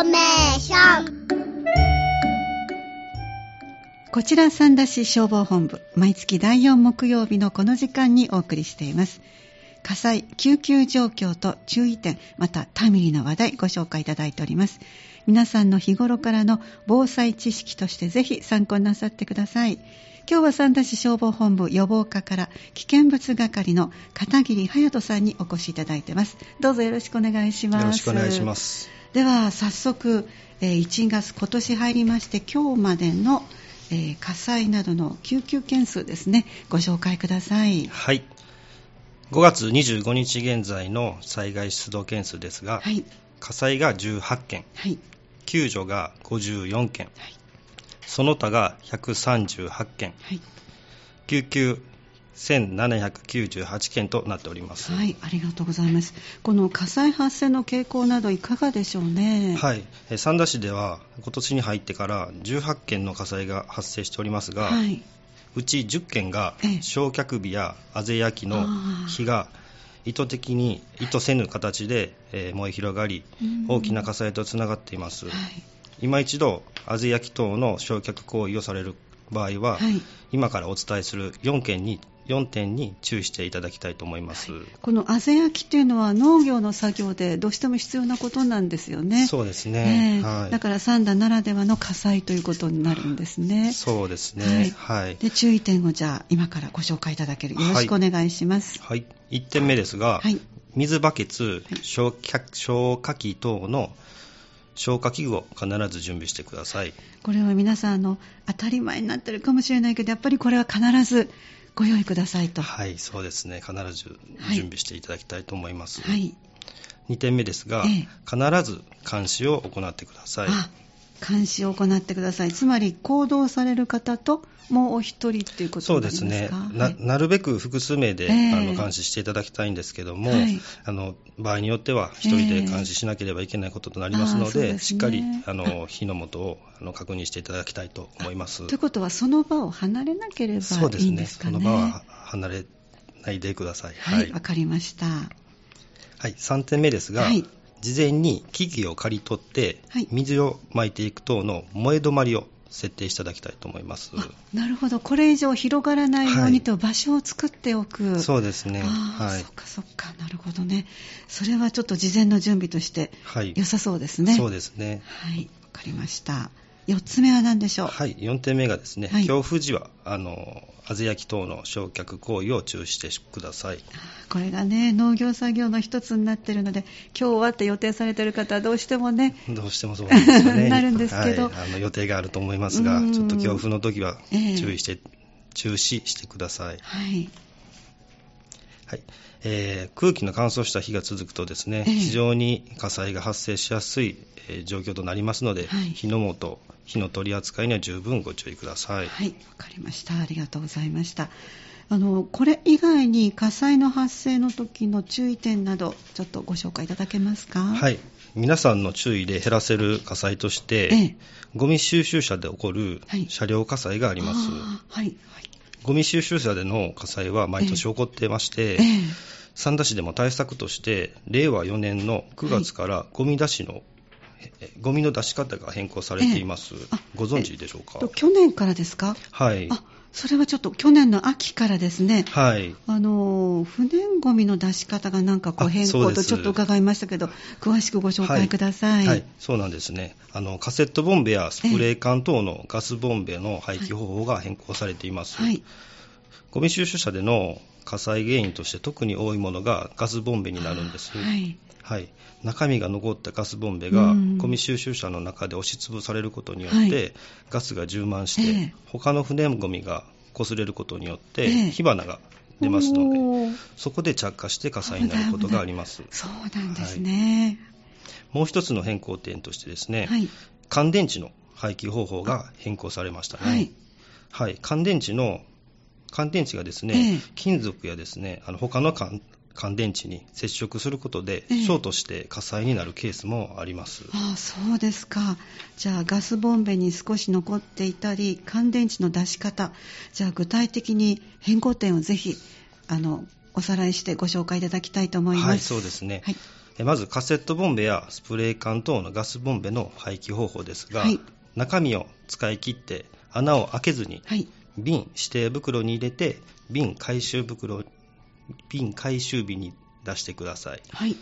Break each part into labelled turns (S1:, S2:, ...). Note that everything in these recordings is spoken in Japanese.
S1: ーメーション。
S2: こちら三田市消防本部毎月第4木曜日のこの時間にお送りしています。火災救急状況と注意点またタイムリーな話題ご紹介いただいております。皆さんの日頃からの防災知識としてぜひ参考になさってください。今日は三田市消防本部予防課から危険物係の片桐隼人さんにお越しいただいてます。どうぞよろしくお願いします。
S3: よろしくお願いします
S2: では早速えー1月今年入りまして今日までのえー火災などの救急件数ですね。ご紹介ください。
S3: はい。5月25日現在の災害出動件数ですが、
S2: はい。
S3: 火災が18件。
S2: はい。
S3: 救助が54件。
S2: はい。
S3: その他が138件。
S2: はい。
S3: 救急1798件となっております
S2: はい、ありがとうございます。この火災発生の傾向などいかがでしょうね？
S3: はい、えー三田市では今年に入ってから18件の火災が発生しておりますが、
S2: はい。
S3: うち10件が
S2: ええ
S3: 焼却火やあぜ焼きの
S2: あー
S3: 火が意図的に意図せぬ形でえー燃え広がり
S2: うん
S3: 大きな火災とつながっています
S2: はい。
S3: 今一度あぜ焼き等の焼却行為をされる場合は、
S2: はい。
S3: 今からお伝えする4件に4点に注意していただきたいと思います、
S2: このあぜ焼きというのは農業の作業でどうしても必要なことなんですよね。
S3: そうです
S2: え
S3: ね、
S2: え
S3: はい、
S2: だから三田ならではの火災ということになるんですね。
S3: そうですね。はい、
S2: で注意点をじゃあ今からご紹介いただける。よろしくお願いします。
S3: はい、1点目ですが、
S2: はい。
S3: 水バケツ消火器等の消火器具を必ず準備してください。
S2: これは皆さんあの当たり前になってるかもしれないけどやっぱりこれは必ずご用意くださいと。
S3: はいそうですね。必ず
S2: はい。
S3: 準備していただきたいと思います、
S2: はい。
S3: 2点目ですが、
S2: ええ。
S3: 必ず監視を行ってください。
S2: あ監視を行ってください。つまり行動される方ともうお一人っていうこと
S3: そうですね。
S2: はい
S3: なるべく複数名で、
S2: ええ。
S3: あの監視していただきたいんですけども、
S2: はい。
S3: あの場合によっては1人で監視しなければいけないこととなりますので,、
S2: ああそうですね。
S3: しっかりあの火の元をあの確認していただきたいと思います。
S2: ということはその場を離れなければ
S3: そうですね？
S2: いいんですかね。
S3: その場は離れないでください。
S2: はい、わ、かりました。
S3: はい、3点目ですが、
S2: はい
S3: 事前に機器を借り取って、
S2: はい
S3: 水をまいていく等の燃え止まりを設定していただきたいと思います。
S2: あなるほど。これ以上広がらないよう
S3: はい
S2: にと場所を作っておく。
S3: そうですね。はい
S2: そっ。かそっか。なるほどね。それはちょっと事前の準備として
S3: はい。
S2: 良さそうですね。
S3: そうですね。
S2: はい、わかりました。4つ目は何でしょう？
S3: はい。4点目がですね、
S2: はい
S3: 強風時は、あの、あぜ焼き等の焼却行為を中止してください。
S2: これがね、農業作業の一つになっているので、今日はって予定されている方はどうしてもね、
S3: どうしてもそうなんですよね。
S2: なるんですけど
S3: はい、あの予定があると思いますが
S2: う、ん
S3: ちょっと強風の時は
S2: ええ
S3: 注意して、中止してください。
S2: はい、
S3: はいえー空気の乾燥した日が続くとですね、
S2: ええ
S3: 非常に火災が発生しやすい、えー状況となりますので、
S2: はい
S3: 火の元、火の取り扱いには十分ご注意ください。
S2: はい、わかりました。ありがとうございました。あの、これ以外に火災の発生の時の注意点など、ちょっとご紹介いただけますか？
S3: はい、皆さんの注意で減らせる火災として、
S2: ええ
S3: ゴミ収集車で起こる
S2: はい
S3: 車両火災があります。
S2: あーはい、はい。
S3: ゴミ収集車での火災は毎年起こってまして、
S2: ええ
S3: 三田市でも対策として、令和4年の9月からゴミ出しの、えゴミの出し方が変更されています。
S2: ええあ
S3: ご存知でしょうか？
S2: と去年からですか？
S3: はい。
S2: あ、それはちょっと去年の秋からですね、
S3: はい。
S2: あの不燃ごみの出し方がなんかこう
S3: あ
S2: 変更とちょっと伺いましたけど、詳しくご紹介ください。
S3: はい、そうなんですねあの。カセットボンベやスプレー缶等のガスボンベの廃棄方法が変更されています。
S2: はい
S3: ゴミ収集車での火災原因として特に多いものがガスボンベになるんです。
S2: はい。
S3: はい、中身が残ったガスボンベが
S2: うん。
S3: ゴミ収集車の中で押しつぶされることによって、
S2: はい。
S3: ガスが充満して、
S2: ええ。
S3: 他の不燃ゴミが擦れることによって、
S2: ええ。
S3: 火花が出ますので、そこで着火して火災になることがあります。
S2: そうなんですね。
S3: もう一つの変更点としてですね、
S2: はい。
S3: 乾電池の廃棄方法が変更されましたね。
S2: はい。
S3: はい、乾電池の乾電池がですね、
S2: ええ。
S3: 金属やですね、あの他の乾乾電池に接触することで、
S2: ええ
S3: ショートして火災になるケースもあります。
S2: ああそうですか。じゃあガスボンベに少し残っていたり、乾電池の出し方、じゃあ具体的に変更点をぜひあのおさらいしてご紹介いただきたいと思います。
S3: はい、そうですね。
S2: はい。
S3: えまずカセットボンベやスプレー缶等のガスボンベの廃棄方法ですが、
S2: はい
S3: 中身を使い切って穴を開けずに
S2: はい。
S3: 瓶指定袋に入れて瓶回収袋瓶回収日に出してください。
S2: はい。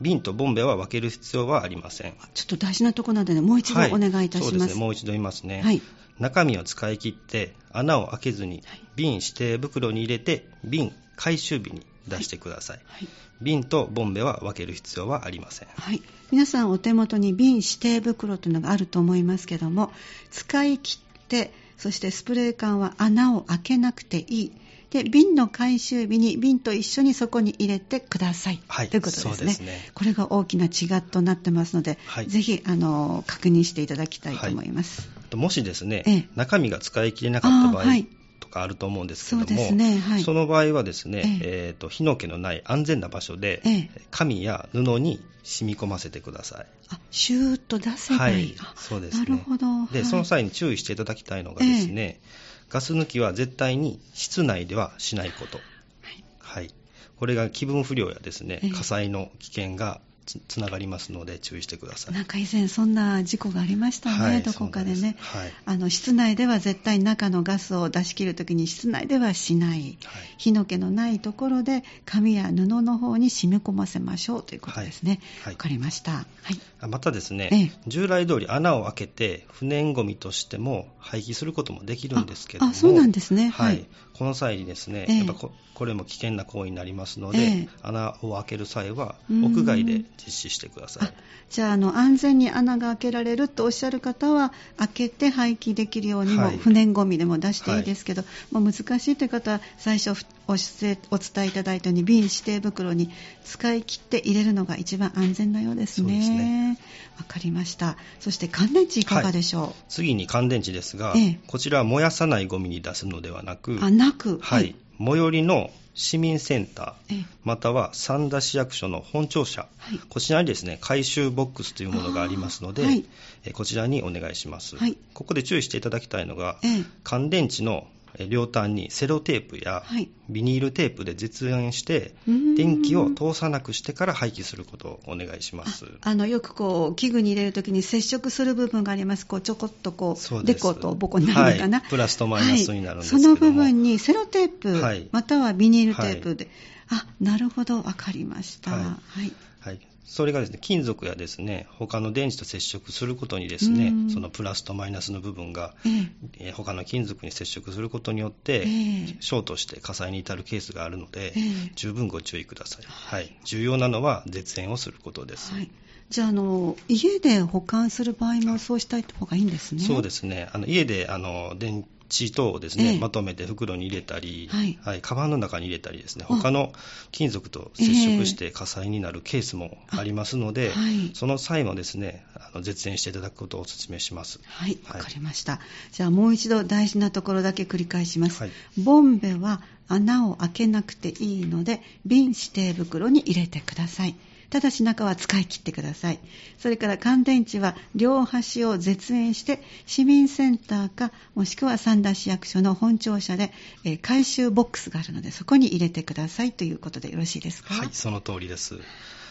S3: 瓶とボンベは分ける必要はありません。
S2: ちょっと大事なところなのでね、もう一度お願いいたします。
S3: そうですね。もう一度言いますね、
S2: はい。
S3: 中身を使い切って穴を開けずに
S2: はい。
S3: 瓶指定袋に入れて瓶回収日に出してください、
S2: はい。
S3: 瓶とボンベは分ける必要はありません。
S2: はい、皆さんお手元に瓶指定袋というのがあると思いますけども使い切ってそしてスプレー缶は穴を開けなくていいで瓶の回収日に瓶と一緒にそこに入れてください、
S3: はい
S2: ということですね。
S3: ですね。
S2: これが大きな違いとなってますので、
S3: はい。
S2: ぜひあの確認していただきたいと思います、
S3: あともしですね、
S2: ええ。
S3: 中身が使い切れなかった場合とかあると思うんですけども、
S2: そねはい。
S3: その場合はですね、
S2: え
S3: え。ーと火の気のない安全な場所で、
S2: ええ。
S3: 紙や布に染み込ませてください。
S2: あシューッと出せばいい、
S3: はい。
S2: あ
S3: そうですね。
S2: なるほど。
S3: で、
S2: はい。
S3: その際に注意していただきたいのがですね、ガス抜きは絶対に室内ではしないこと。
S2: はい
S3: はい。これが気分不良やですね
S2: ええ、
S3: 火災の危険がつつながりますので注意してください。
S2: なんか以前そんな事故がありましたね、
S3: はい
S2: どこかでね。
S3: そうなんです。
S2: あの室内では絶対中のガスを出し切るときに室内ではしない、
S3: はい。
S2: 火の気のないところで紙や布の方に染み込ませましょうということですね。わ、
S3: はい。
S2: かりました。はい。
S3: あまたですね、
S2: ええ。
S3: 従来通り穴を開けて不燃ごみとしても廃棄することもできるんですけども。
S2: ああそうなんですね。
S3: はい。
S2: はい。
S3: この際にですね、
S2: ええ。
S3: やっぱここれも危険な行為になりますので、
S2: ええ。
S3: 穴を開ける際は屋外で実施してください。
S2: あ じゃああの安全に穴が開けられるとおっしゃる方は開けて廃棄できるようにも、
S3: はい。
S2: 不燃ごみでも出していいですけど、もう難しいという方は最初お伝えいただいたように瓶指定袋に使い切って入れるのが一番安全なようですね。
S3: ね。
S2: わかりました。そして乾電池いかがでしょ
S3: 次に乾電池ですが、
S2: ええ。
S3: こちらは燃やさないゴミに出すのではなく
S2: う、あなく、
S3: はい、最寄りの市民センタ
S2: ええ。
S3: ー、または三田市役所の本庁舎、
S2: はい。
S3: こちらにですね回収ボックスというものがありますので、
S2: はい。
S3: えこちらにお願いします、
S2: はい。
S3: ここで注意していただきたいのが、
S2: ええ。
S3: 乾電池のえ両端にセロテープや
S2: はい。
S3: ビニールテープで絶縁して、電気を通さなくしてから廃棄することをお願いします。
S2: あのよくこう器具に入れるときに接触する部分があります、こうちょこっとこう
S3: です。
S2: デコとボコになるのかな、
S3: はい。プラスとマイナスになるんですけども。
S2: はい。その部分にセロテープ、
S3: はい。
S2: またはビニールテープで、あなるほど、わかりました。
S3: はい、それがですね金属やですね他の電池と接触することにですね
S2: うん。
S3: そのプラスとマイナスの部分が、
S2: ええ
S3: えー他の金属に接触することによって、
S2: ええ。
S3: ショートして火災に至るケースがあるので、
S2: ええ。
S3: 十分ご注意ください、はい、重要なのは絶縁をすることです、
S2: はい、じゃああの、家で保管する場合もそうした方がいいんですね。
S3: そうですね。あの家であの電池等をですね、
S2: ええ。
S3: まとめて袋に入れたり、
S2: はい。
S3: カバンの中に入れたりですね
S2: あ
S3: 他の金属と接触して火災になるケースもありますので、
S2: あはい。
S3: その際もですねあの絶縁していただくことをお勧めします。
S2: はい、わ
S3: はい。
S2: かりました。じゃあもう一度大事なところだけ繰り返します。
S3: はい。
S2: ボンベは穴を開けなくていいので、瓶指定袋に入れてください。ただし中は使い切ってください。それから乾電池は両端を絶縁して市民センターかもしくは三田市役所の本庁舎で、えー回収ボックスがあるのでそこに入れてくださいということでよろしいですか？
S3: はい、その通りです。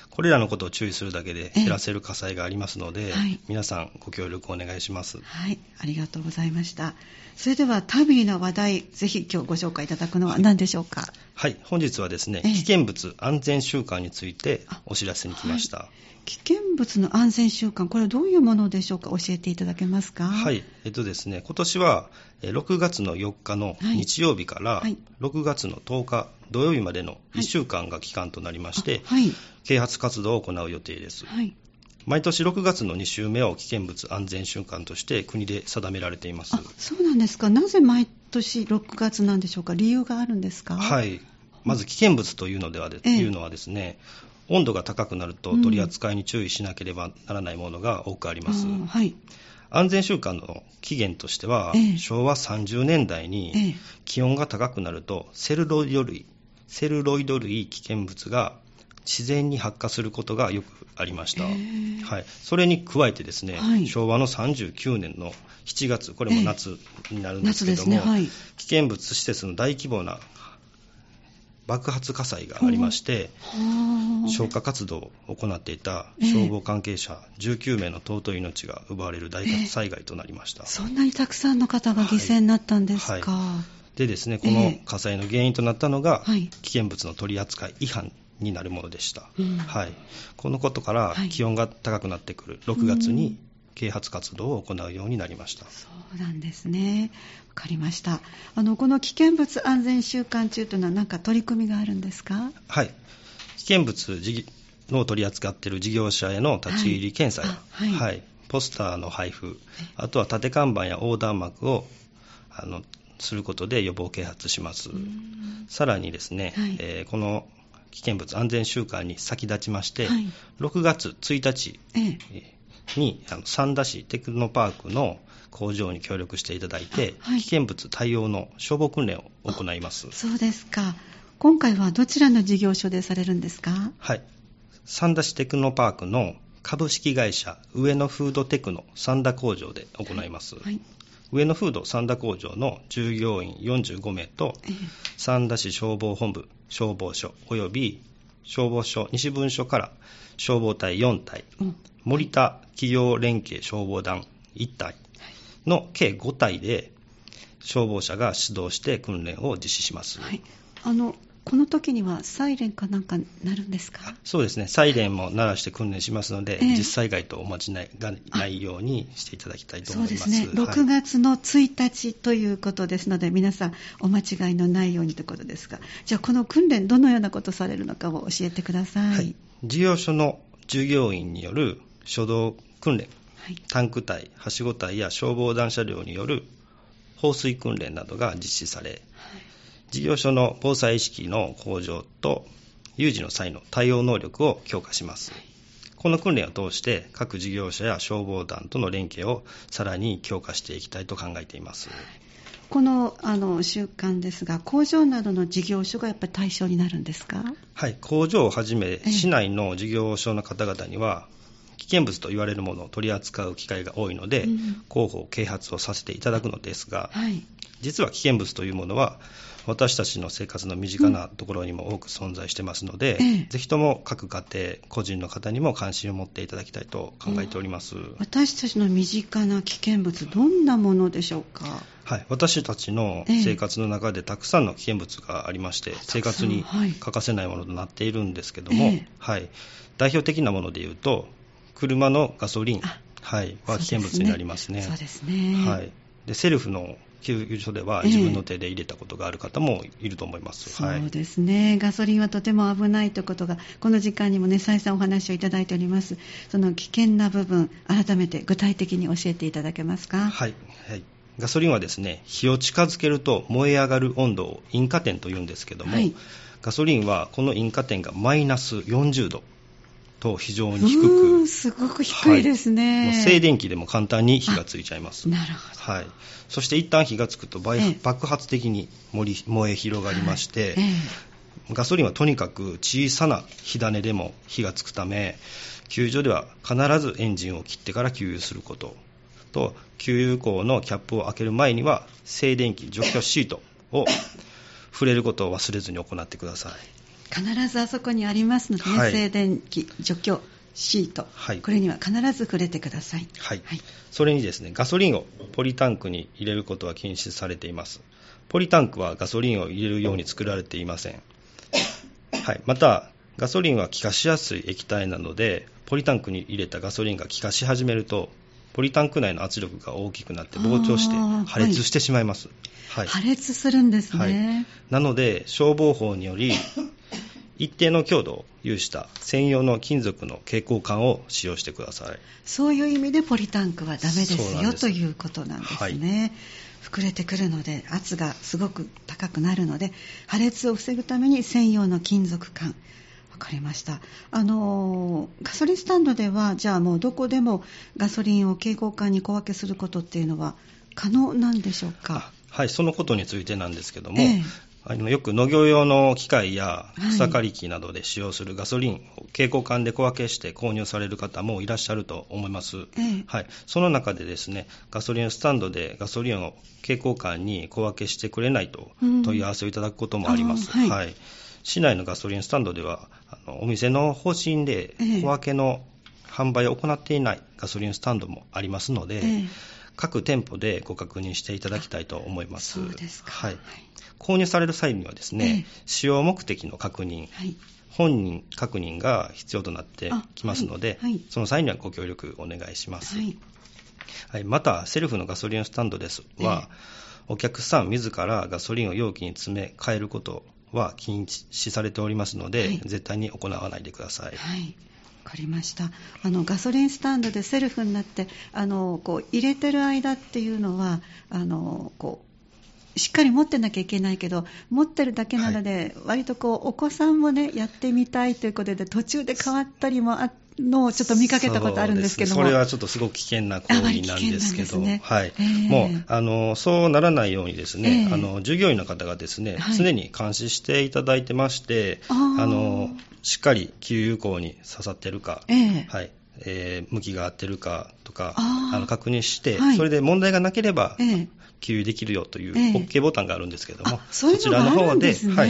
S3: これらのことを注意するだけで減らせる火災がありますので、
S2: はい。
S3: 皆さんご協力お願いします。
S2: はい、ありがとうございました。それではタイムリーな話題、ぜひ今日ご紹介いただくのは何でしょうか？
S3: はい、本日はですね、
S2: ええ。
S3: 危険物安全週間についてお知らせに来ました。
S2: 危険物の安全習慣、これはどういうものでしょうか、教えていただけますか？
S3: はい、えっとですね、今年はえー6月の4日の
S2: はい。
S3: 日曜日から
S2: はい。
S3: 6月の10日土曜日までの
S2: はい
S3: 1週間が期間となりまして、
S2: あはい、
S3: 啓発活動を行う予定です。
S2: はい、
S3: 毎年6月の2週目を危険物安全週間として国で定められています。
S2: あ、そうなんですか。なぜ毎年6月なんでしょうか。理由があるんですか。。
S3: はいい、まず危険物というのではで、
S2: ええ
S3: いうのはですね、温度が高くなると
S2: うん
S3: 取り扱いに注意しなければならないものが多くあります。
S2: はい。
S3: 安全週間の起源としては、
S2: ええ
S3: 昭和30年代に
S2: ええ
S3: 気温が高くなるとセルロイド類、セルロイド類危険物が自然に発火することがよくありました。
S2: へえ
S3: はい、それに加えてですね、
S2: はい。
S3: 昭和の39年の7月、これも夏になるんですけども、
S2: 夏ですね。はい。
S3: 危険物施設の大規模な爆発火災がありまして、消火活動を行っていた消防関係者19名の尊い命が奪われる大災害となりました。
S2: そんなにたくさんの方が犠牲になったんですか。
S3: はいでですね、この火災の原因となったのが、
S2: はい。
S3: 危険物の取り扱い違反になるものでした。
S2: うん。
S3: はい、このことから
S2: はい。
S3: 気温が高くなってくる。6月に啓発活動を行うようになりました。
S2: そうなんですね。わかりました。あの、この危険物安全週間中というのは何か取り組みがあるんですか？
S3: はい、危険物事の取り扱っている事業者への立ち入り検査や、
S2: はい。あはい。
S3: ポスターの配布、あとは縦看板や横断幕をあのすることで予防啓発します。さらにですね、
S2: はい
S3: えーこの危険物安全週間に先立ちまして、
S2: はい
S3: 6月1日
S2: ええ。
S3: えあの三田市テクノパークの工場に協力していただいて、
S2: あはい
S3: 危険物対応の消防訓練を行います。
S2: そうですか。今回はどちらの事業所でされるんですか？
S3: はい。三田市テクノパークの株式会社上野フードテクノ三田工場で行います。
S2: はい。
S3: 上野フード三田工場の従業員45名と
S2: ええ。
S3: 三田市消防本部消防署及び消防署西分署から消防隊4隊
S2: うん
S3: 森田企業連携消防団1隊の計5隊で消防車が出動して訓練を実施します。
S2: はい。あの、この時にはサイレンかなんか鳴るんですか？
S3: そうですね、サイレンも鳴らして訓練しますので、
S2: ええ
S3: 実災害とお間違いがないようにしていただきたいと
S2: そ
S3: 思います。
S2: うですね。
S3: はい
S2: 6月の1日ということですので、皆さんお間違いのないようにということですが、じゃあこの訓練どのようなことされるのかを教えてください。
S3: はい、事業所の従業員による初動訓練、
S2: はい。
S3: タンク隊、はしご隊や消防団車両による放水訓練などが実施され、事業所の防災意識の向上と有事の際の対応能力を強化します。この訓練を通して各事業者や消防団との連携をさらに強化していきたいと考えています。
S2: このあの習慣ですが、工場などの事業所がやっぱり対象になるんですか？
S3: はい、工場をはじめ
S2: ええ
S3: 市内の事業所の方々には危険物と言われるものを取り扱う機会が多いので、
S2: うん
S3: 広報啓発をさせていただくのですが、
S2: はい。
S3: 実は危険物というものは私たちの生活の身近なところにも多く存在してますので、
S2: ええ。
S3: ぜひとも各家庭個人の方にも関心を持っていただきたいと考えております、
S2: 私たちの身近な危険物、どんなものでしょうか？
S3: はい、私たちの生活の中でたくさんの危険物がありまして、生活に
S2: はい。
S3: 欠かせないものとなっているんですけども、
S2: ええ。
S3: はい、代表的なものでいうと車のガソリン、
S2: あ
S3: はい、は危険物になりますね。
S2: そうですね。
S3: はい、でセルフの給油所では
S2: ええ。
S3: 自分の手で入れたことがある方もいると思います、
S2: そ
S3: はい。う
S2: ですね、ガソリンはとても危ないということが、この時間にもね、再三お話をいただいております。その危険な部分、改めて具体的に教えていただけますか？
S3: はい。はい、ガソリンはですね火を近づけると燃え上がる温度を引火点というんですけども、
S2: はい。
S3: ガソリンはこの引火点がマイナス40度と非常に低く。
S2: んすごく低いですね。
S3: もう静電気でも簡単に火がついちゃいます、
S2: なるほど。
S3: はい、そして一旦火がつくと爆発的に燃え広がりまして、
S2: ええ。
S3: ガソリンはとにかく小さな火種でも火がつくため給油所では必ずエンジンを切ってから給油することと給油口のキャップを開ける前には静電気除去シートを触れることを忘れずに行ってください
S2: 必ずあそこにありますのでね、
S3: はい。
S2: 静電気除去シート、
S3: はい。
S2: これには必ず触れてください。
S3: はい、
S2: はい。
S3: それにですねガソリンをポリタンクに入れることは禁止されています。ポリタンクはガソリンを入れるように作られていません、はい、またガソリンは気化しやすい液体なのでポリタンクに入れたガソリンが気化し始めるとポリタンク内の圧力が大きくなって膨張して破裂してしまいます、はい。
S2: 破裂するんですね。
S3: はい。なので消防法により 一定の強度を有した専用の金属の蛍光管を使用してください。
S2: そういう意味でポリタンクはダメですよということなんですね。膨れてくるので圧がすごく高くなるので破裂を防ぐために専用の金属管わかりました。あのーガソリンスタンドではじゃあもうどこでもガソリンを蛍光管に小分けすることっていうのは可能なんでしょうか？
S3: はい、そのことについてなんですけども、
S2: ええ。
S3: あのよく農業用の機械や
S2: はい。
S3: 草刈り機などで使用するガソリンを蛍光管で小分けして購入される方もいらっしゃると思います、
S2: ええ。
S3: はい、その中でですねガソリンスタンドでガソリンを蛍光管に小分けしてくれないと
S2: うん。
S3: 問い合わせをいただくこともあります、
S2: あーはい。
S3: 市内のガソリンスタンドでは、あのお店の方針で
S2: ええ
S3: 小分けの販売を行っていないガソリンスタンドもありますので、
S2: ええ
S3: 各店舗でご確認していただきたいと思います。
S2: そうですか
S3: はい
S2: はい。
S3: 購入される際にはですね、
S2: ええ
S3: 使用目的の確認、
S2: はい。
S3: 本人確認が必要となってきますので、
S2: あはいはい
S3: その際にはご協力お願いします。
S2: はい。
S3: はい、また、セルフのガソリンスタンドですは、お客さん自らガソリンを容器に詰め替えることは禁止されておりますので、
S2: はい
S3: 絶対に行わないでください。
S2: はい。わかりました。あのガソリンスタンドでセルフになって、あのこう入れてる間っていうのは、あのこうしっかり持ってなきゃいけないけど、持ってるだけなので、割とこうお子さんもねやってみたいということで途中で変わったりもあのをちょっと見かけたことあるんですけども。
S3: ね。それはちょっとすごく危険な行為なんですけど、
S2: ね。
S3: はい。
S2: ええ。
S3: もうあのそうならないようにですね、
S2: ええ。
S3: あの従業員の方がですね、
S2: はい。
S3: 常に監視していただいてまして、
S2: あー。
S3: のしっかり給油口に刺さってるか、
S2: ええ。
S3: はい。えー向きが合ってるかとか
S2: あー。
S3: の確認して、
S2: はい。
S3: それで問題がなければ、
S2: ええ。
S3: 給油できるよという
S2: ええ。
S3: OK ボタンがあるんですけども、
S2: あそういうのがあるんで。
S3: はい、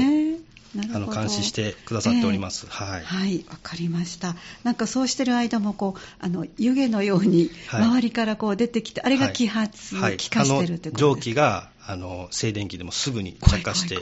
S3: あの監視してくださっております。はい。
S2: はい、わかりました。なんかそうしてる間もこうあの湯気のように
S3: はい。
S2: 周りからこう出てきて、あれが揮発、
S3: はい。
S2: 気化してるということです
S3: 気があの静電気でもすぐに着火して、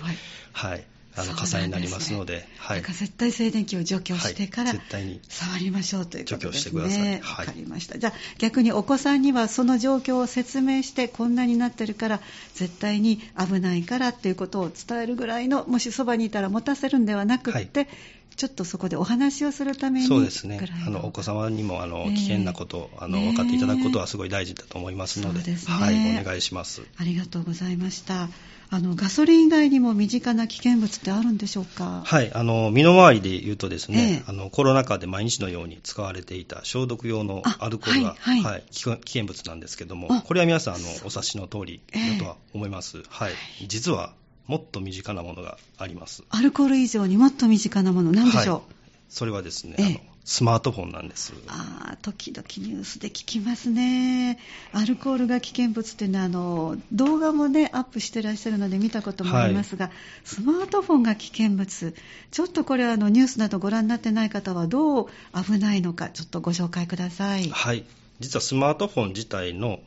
S3: はい、あの火災になりますので、はい。
S2: 絶対静電気を除去してから、
S3: はい。絶対に
S2: 触りましょうということですね。
S3: 除去してください。はい。
S2: わかりました。じゃあ逆にお子さんにはその状況を説明してこんなになってるから絶対に危ないからっていうことを伝えるぐらいのもしそばにいたら持たせるんではなくって、
S3: はい
S2: ちょっとそこでお話をするために
S3: そうですね。あのお子様にもあの
S2: ええ。
S3: 危険なことをあの分かっていただくことはすごい大事だと思いますので。
S2: ね。
S3: はい、お願いします。
S2: ありがとうございました。あのガソリン以外にも身近な危険物ってあるんでしょうか？
S3: はい、あの身の回りで言うとですね、
S2: ええ。
S3: あのコロナ禍で毎日のように使われていた消毒用の
S2: あ
S3: アルコールが、
S2: はいはい。
S3: 危険危険物なんですけども
S2: あ、
S3: これは皆さんあのお察しの通り
S2: ええ
S3: だとは思います。はい、実はもっと身近なものがあります。
S2: アルコール以上にもっと身近なものなんでしょう？
S3: はいそれはですね、
S2: ええ
S3: あのスマートフォンなんです。
S2: ああ時々ニュースで聞きますね。アルコールが危険物っていうのはあの動画もねアップしてらっしゃるので見たこともありますが、スマートフォンが危険物。ちょっとこれはあのニュースなどご覧になってない方はどう危ないのかちょっとご紹介ください。
S3: はい、実はスマートフォン自体の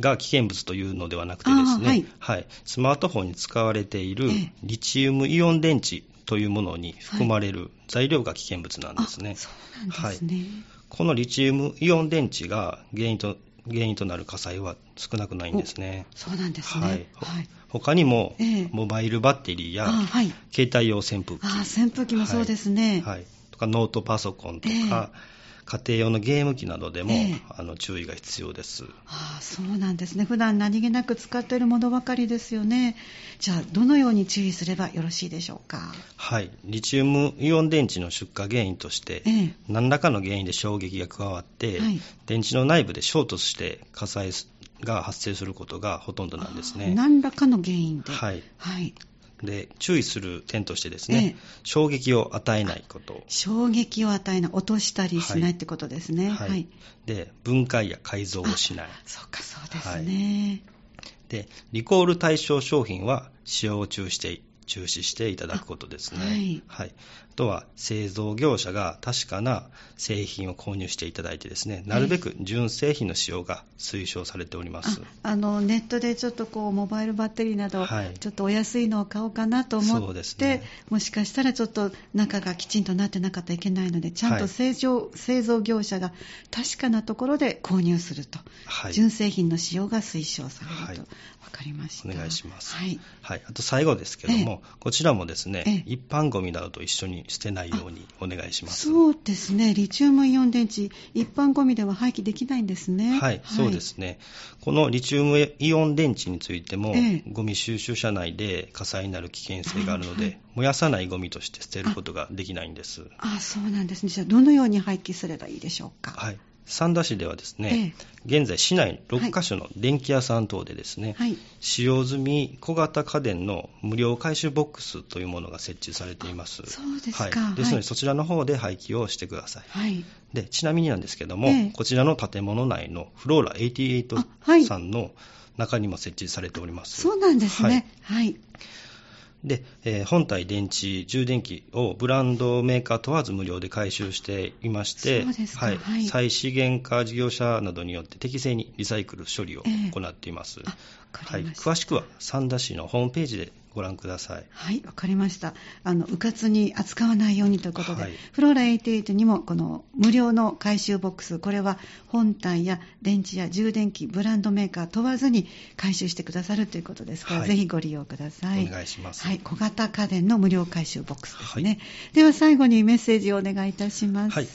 S3: が危険物というのではなくてですね、
S2: あはい
S3: スマートフォンに使われている
S2: ええ
S3: リチウムイオン電池というものに含まれる材料が危険物なんですね。
S2: あそうなんですね。
S3: このリチウムイオン電池が原因と原因となる火災は少なくないんですね。
S2: そうなんですね。
S3: はい他にも、
S2: ええ
S3: モバイルバッテリーや
S2: あはい。
S3: 携帯用扇風機、
S2: あ扇風機もそうですね。
S3: はい、とかノートパソコンと
S2: ええ
S3: か、家庭用のゲーム機などでも、
S2: ええ
S3: あの注意が必要です。
S2: ああそうなんですね。普段何気なく使っているものばかりですよね。じゃあどのように注意すればよろしいでしょうか？
S3: はい、リチウムイオン電池の出火原因として、
S2: ええ
S3: 何らかの原因で衝撃が加わって、
S2: はい
S3: 電池の内部で衝突して火災が発生することがほとんどなんですね。
S2: 何らかの原因で。
S3: はい、
S2: はい。
S3: で注意する点としてですね、
S2: ええ
S3: 衝撃を与えないこと、
S2: 衝撃を与えない、落としたりしないってことですね。
S3: は
S2: はいい。
S3: で分解や改造をしない
S2: そうか、そうですね。
S3: でリコール対象商品は使用を中止して中止していただくことですね。
S2: あはい
S3: あとは製造業者が確かな製品を購入していただいてですね、なるべく純製品の使用が推奨されております。
S2: ああのネットでちょっとこうモバイルバッテリーなど、
S3: はい。
S2: ちょっとお安いのを買おうかなと思って、
S3: ね。
S2: もしかしたらちょっと中がきちんとなってなかったらいけないのでちゃん
S3: はい。
S2: と製造,、製造業者が確かなところで購入すると、
S3: はい。
S2: 純正品の使用が推奨されると、
S3: はい。
S2: わかりました。
S3: お願いします。
S2: はい。
S3: はい、あと最後ですけども、こちらもですね、
S2: ええ。
S3: 一般ゴミなどと一緒に捨てないようにお願いします。
S2: そうですね、リチウムイオン電池、一般ゴミでは廃棄できないんですね。
S3: はい、そうですね。このリチウムイオン電池についても、
S2: ええ
S3: ゴミ収集車内で火災になる危険性があるので、
S2: はいはい
S3: 燃やさないゴミとして捨てることができないんです。
S2: あそうなんですね。じゃあ、どのように廃棄すればいいでしょうか？
S3: はい。三田市ではですね、現在市内6カ所の電気屋さん等でですね、
S2: はい。
S3: 使用済み小型家電の無料回収ボックスというものが設置されています。
S2: そうですか
S3: はい、ですので、
S2: はい
S3: そちらの方で廃棄をしてください。
S2: はい。
S3: でちなみになんですけども、
S2: ええ
S3: こちらの建物内のフローラ
S2: あはい
S3: 88さんの中にも設置されております。
S2: そうなんですね。はい。
S3: で、えー本体、電池、充電器をブランドメーカー問わず無料で回収していまして、はい。
S2: はい。
S3: 再資源化事業者などによって適正にリサイクル処理を
S2: ええ。
S3: 行っています。
S2: あわか
S3: はい。詳しくは三田市のホームページでご覧ください。
S2: はい、わかりました。あの、うかつに扱わないようにということで、
S3: はい
S2: フローラ88にもこの無料の回収ボックス、これは本体や電池や充電器、ブランドメーカー問わずに回収してくださるということですから、
S3: はい
S2: ぜひご利用ください。
S3: お願いします。
S2: はい、小型家電の無料回収ボックスですね。では最後にメッセージをお願いいたします。
S3: はい、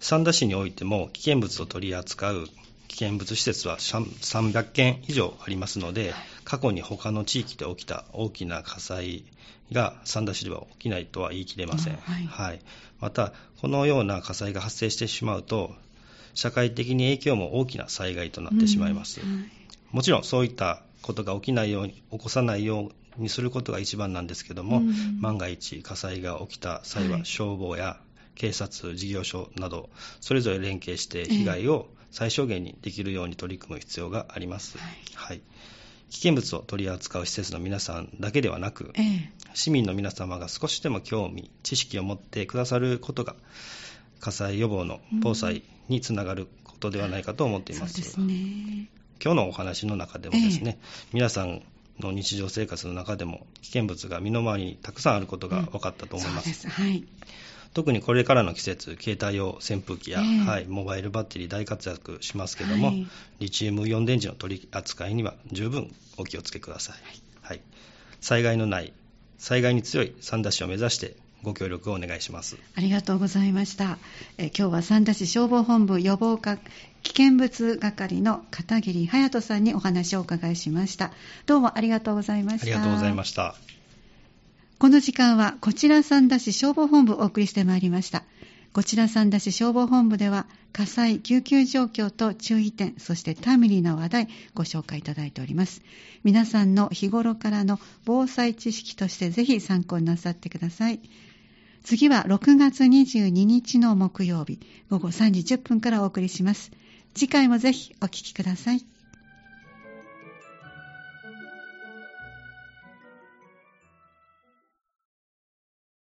S3: 三田市においても危険物を取り扱う危険物施設は300件以上ありますので、過去に他の地域で起きた大きな火災が三田市では起きないとは言い切れません、
S2: うんはい。
S3: またこのような火災が発生してしまうと社会的に影響も大きな災害となってしまいます、
S2: うん。はい。
S3: もちろんそういったことが起きないように起こさないようにすることが一番なんですけども、
S2: うん。
S3: 万が一火災が起きた際は
S2: はい
S3: 消防や警察、事業所などそれぞれ連携して被害を最小限にできるように取り組む必要があります、
S2: はい
S3: はい危険物を取り扱う施設の皆さんだけではなく
S2: ええ
S3: 市民の皆様が少しでも興味、知識を持ってくださることが火災予防の防災につながることではないかと思っています。
S2: そうですね。
S3: 今日のお話の中でもですね、皆さんの日常生活の中でも危険物が身の回りにたくさんあることが分かったと思います。
S2: そうです。はい。
S3: 特にこれからの季節、携帯用扇風機や、
S2: ええ
S3: はい、モバイルバッテリー大活躍しますけども、
S2: はい
S3: リチウムイオン電池の取り扱いには十分お気をつけください。はい、災害のない、災害に強い三田市を目指してご協力をお願いします。
S2: ありがとうございました。え今日は三田市消防本部予防課危険物係の片桐隼人さんにお話をお伺いしました。どうもありがとうございました。
S3: ありがとうございました。
S2: この時間はこちら三田市消防本部をお送りしてまいりました。こちら三田市消防本部では火災、救急状況と注意点、そしてタイムリーな話題ご紹介いただいております。皆さんの日頃からの防災知識としてぜひ参考になさってください。次は6月22日の木曜日午後3時10分からお送りします。次回もぜひお聞きください。